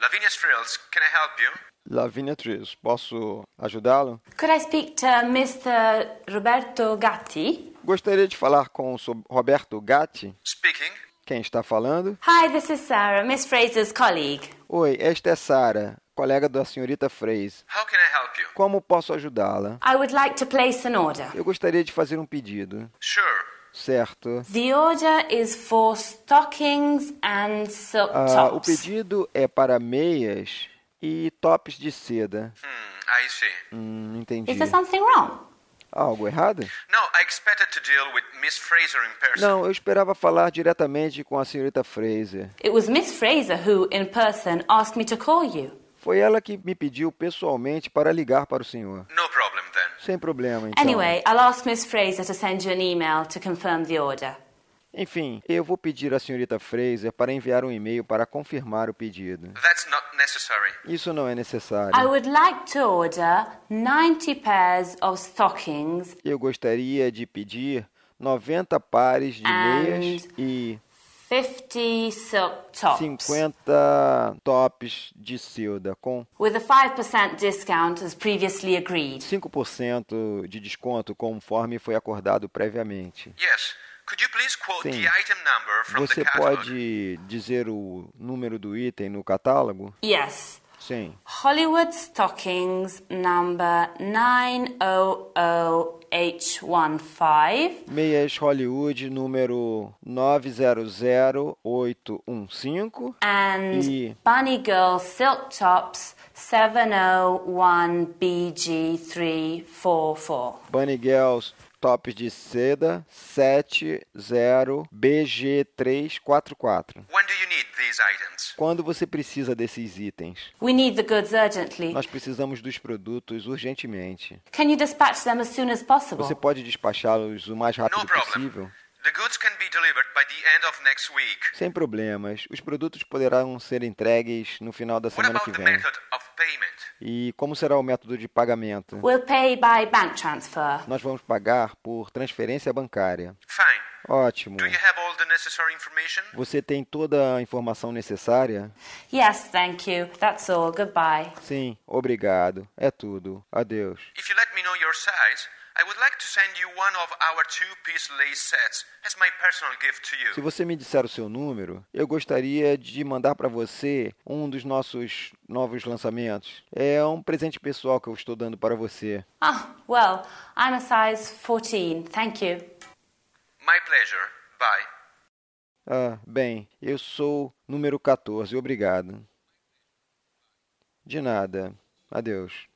Lavinia's Frills, can I help you? Lavinia Trios, posso ajudá-lo? Could I speak to Mr. Roberto Gatti? Gostaria de falar com o Roberto Gatti. Speaking. Quem está falando? Hi, this is Sarah, Miss Fraser's colleague. Oi, esta é Sara, colega da senhorita Fraser. How can I help you? Como posso ajudá-la? I would like to place an order. Eu gostaria de fazer um pedido. Sure. Certo. The order is for stockings and silk Ah, o tops. pedido é para meias e tops de seda. Hmm, I see. Hum, entendi. Is there something wrong? Algo errado? No, I expected to deal with Miss Fraser in person. Não, eu esperava falar diretamente com a senhorita Fraser. It was Miss Fraser who, in person, asked me to call you. Foi ela que me pediu pessoalmente para ligar para o senhor. No. Sem problema, então. Anyway, I'll ask Miss Fraser to send you an email to confirm the order. Enfim, eu vou pedir à senhorita Fraser para enviar um e-mail para confirmar o pedido. That's not necessary. Isso não é necessário. I would like to order 90 pairs of stockings Eu gostaria de pedir 90 pares de meias e 50 silk tops 50 tops de seda com with a 5% discount as previously agreed. 5% de desconto conforme foi acordado previamente. Yes. Could you please quote Sim. the item number from Você the catalog? pode dizer o número do item no catálogo? Yes. Sim. Hollywood Stockings number 900H15 Meias Hollywood número 900815 and E- Bunny Girl Silk Tops 701BG344. Bunny Girls tops de seda 70BG344. When do you need these items? Quando você precisa desses itens? We need the goods urgently. Nós precisamos dos produtos urgentemente. Can you dispatch them as soon as possible? Você pode despachá-los o mais rápido No problem. possível? The goods can be delivered by the end of next week. Sem problemas. Os produtos poderão ser entregues no final da What semana about que the vem. E como será o método de pagamento? We'll pay by bank transfer. Nós vamos pagar por transferência bancária. Fine. Ótimo. Do you have all the necessary information? Você tem toda a informação necessária? Yes, thank you. That's all. Goodbye. Sim, obrigado. É tudo. Adeus. If you let me know your size, I would like to send you one of our two-piece lace sets as my personal gift to Se you. você me disser o seu número, eu gostaria de mandar para você um dos nossos novos lançamentos. É um presente pessoal que eu estou dando para você. Ah, well, I'm a size 14. Thank you. My pleasure. Bye. Ah, bem, eu sou número 14. Obrigado. De nada. Adeus.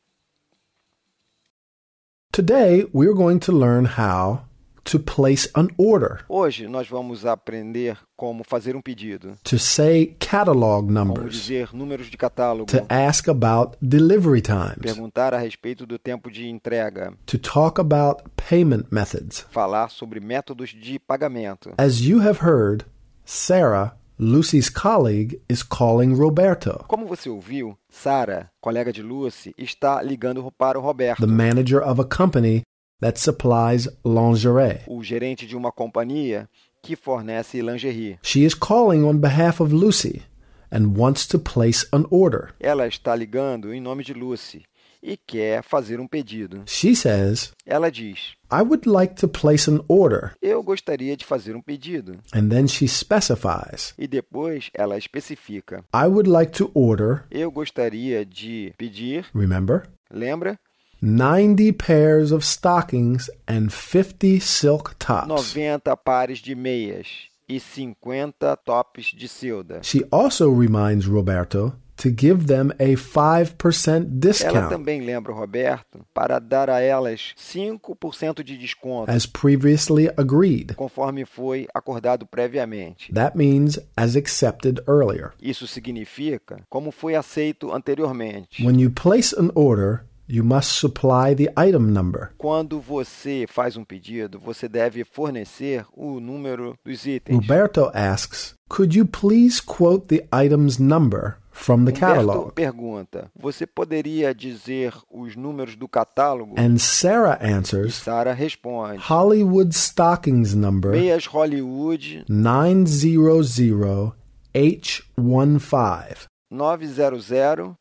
Today, we're going to learn how to place an order, Hoje nós vamos aprender como fazer um pedido, to say catalog como numbers, dizer números de catálogo, to ask about delivery times, perguntar a respeito do tempo de entrega, to talk about payment methods. falar sobre métodos de pagamento. As you have heard, Sarah, Lucy's colleague, is calling Roberto, Como você ouviu, Sara, colega de Lucy, está ligando para o Roberto, the manager of a company that supplies lingerie. o gerente de uma companhia que fornece lingerie. She is calling on behalf of Lucy and wants to place an order. Ela está ligando em nome de Lucy e quer fazer um pedido. She says, Ela diz: I would like to place an order. Eu gostaria de fazer um pedido. And then she specifies, E depois ela especifica: I would like to order, Eu gostaria de pedir, remember, lembra? 90 pairs of stockings and 50 silk tops. 90 pares de meias e 50 tops de seda. She also reminds Roberto to give them a 5% Ela discount também lembra Roberto para dar a elas 5% de desconto, as previously agreed. conforme foi acordado previamente. That means as accepted earlier. Isso significa como foi aceito anteriormente. When you place an order, you must supply the item number. Quando você faz um pedido, você deve fornecer o número dos itens. Roberto asks, Could you please quote the item's number from the um catalog? pergunta: Você poderia dizer os números do catálogo? And Sarah answers, Sara responde: Hollywood Stockings number Meias Hollywood 900H15. 900815.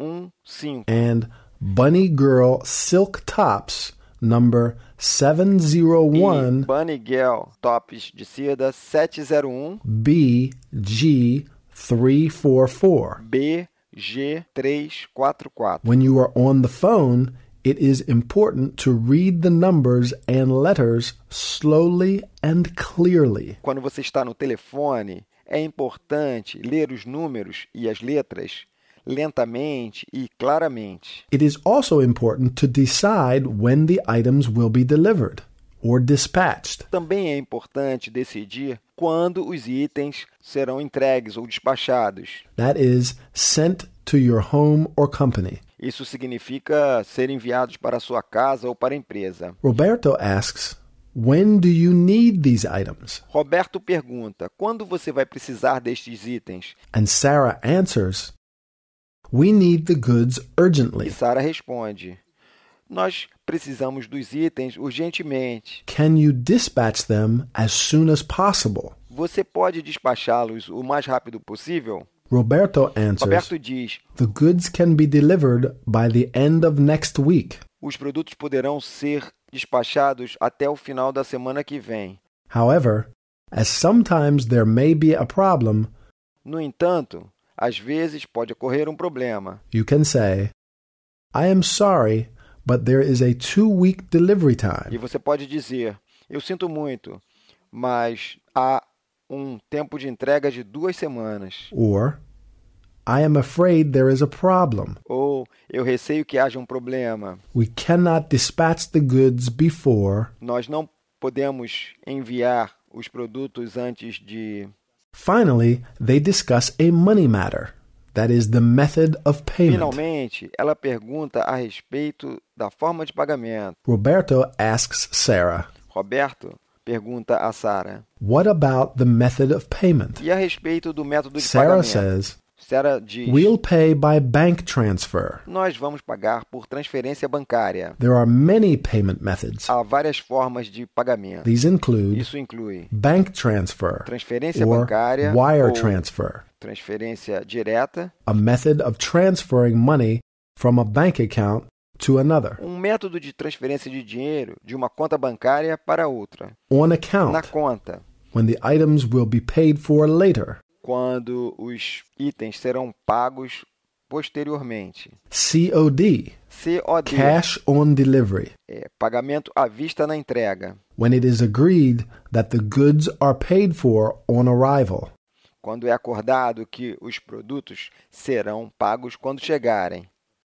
Um and Bunny Girl Silk Tops number 701 E Bunny Girl Tops de seda 701 BG344. BG344. When you are on the phone, it is important to read the numbers and letters slowly and clearly. Quando você está no telefone, é importante ler os números e as letras lentamente e claramente. It is also important to decide when the items will be delivered or dispatched. Também é importante decidir quando os itens serão entregues ou despachados. That is, sent to your home or company. Isso significa ser enviados para sua casa ou para a empresa. Roberto asks, When do you need these items? Roberto pergunta: quando você vai precisar destes itens? And Sarah answers, We need the goods E urgently. Sara responde: Nós precisamos dos itens urgentemente. Can you dispatch them as soon as possible? Você pode despachá-los o mais rápido possível? Roberto answers, Roberto diz: The goods can be delivered by the end of next week. os produtos poderão ser despachados até o final da semana que vem. However, as sometimes there may be a problem, No entanto, às vezes pode ocorrer um problema. you can say, I am sorry, but there is a two week delivery E time. você pode dizer: Eu sinto muito, mas há um tempo de entrega de duas semanas. Or, I am afraid there is a problem. Ou eu receio que haja um problema. We cannot dispatch the goods before. Nós não podemos enviar os produtos antes de. Finally, they discuss a money matter. That is the method of payment. Finalmente, ela pergunta a respeito da forma de pagamento. Roberto asks Sarah, Roberto pergunta a Sara. What about the method of payment? E a respeito do método de Sarah pagamento? says, Diz: We'll pay by bank transfer. Nós vamos pagar por transferência bancária. There are many payment methods. Há várias formas de pagamento. These include Isso inclui bank transfer transferência or bancária wire transfer, transferência direta, a method of transferring money from a bank account to another um método de transferência de dinheiro de uma conta bancária para outra, on na account conta, when the items will be paid for later. Quando os itens serão pagos posteriormente. COD, COD, cash on delivery, é pagamento à vista na entrega, when it is agreed that the goods are paid for on arrival. quando é acordado que os produtos serão pagos quando chegarem.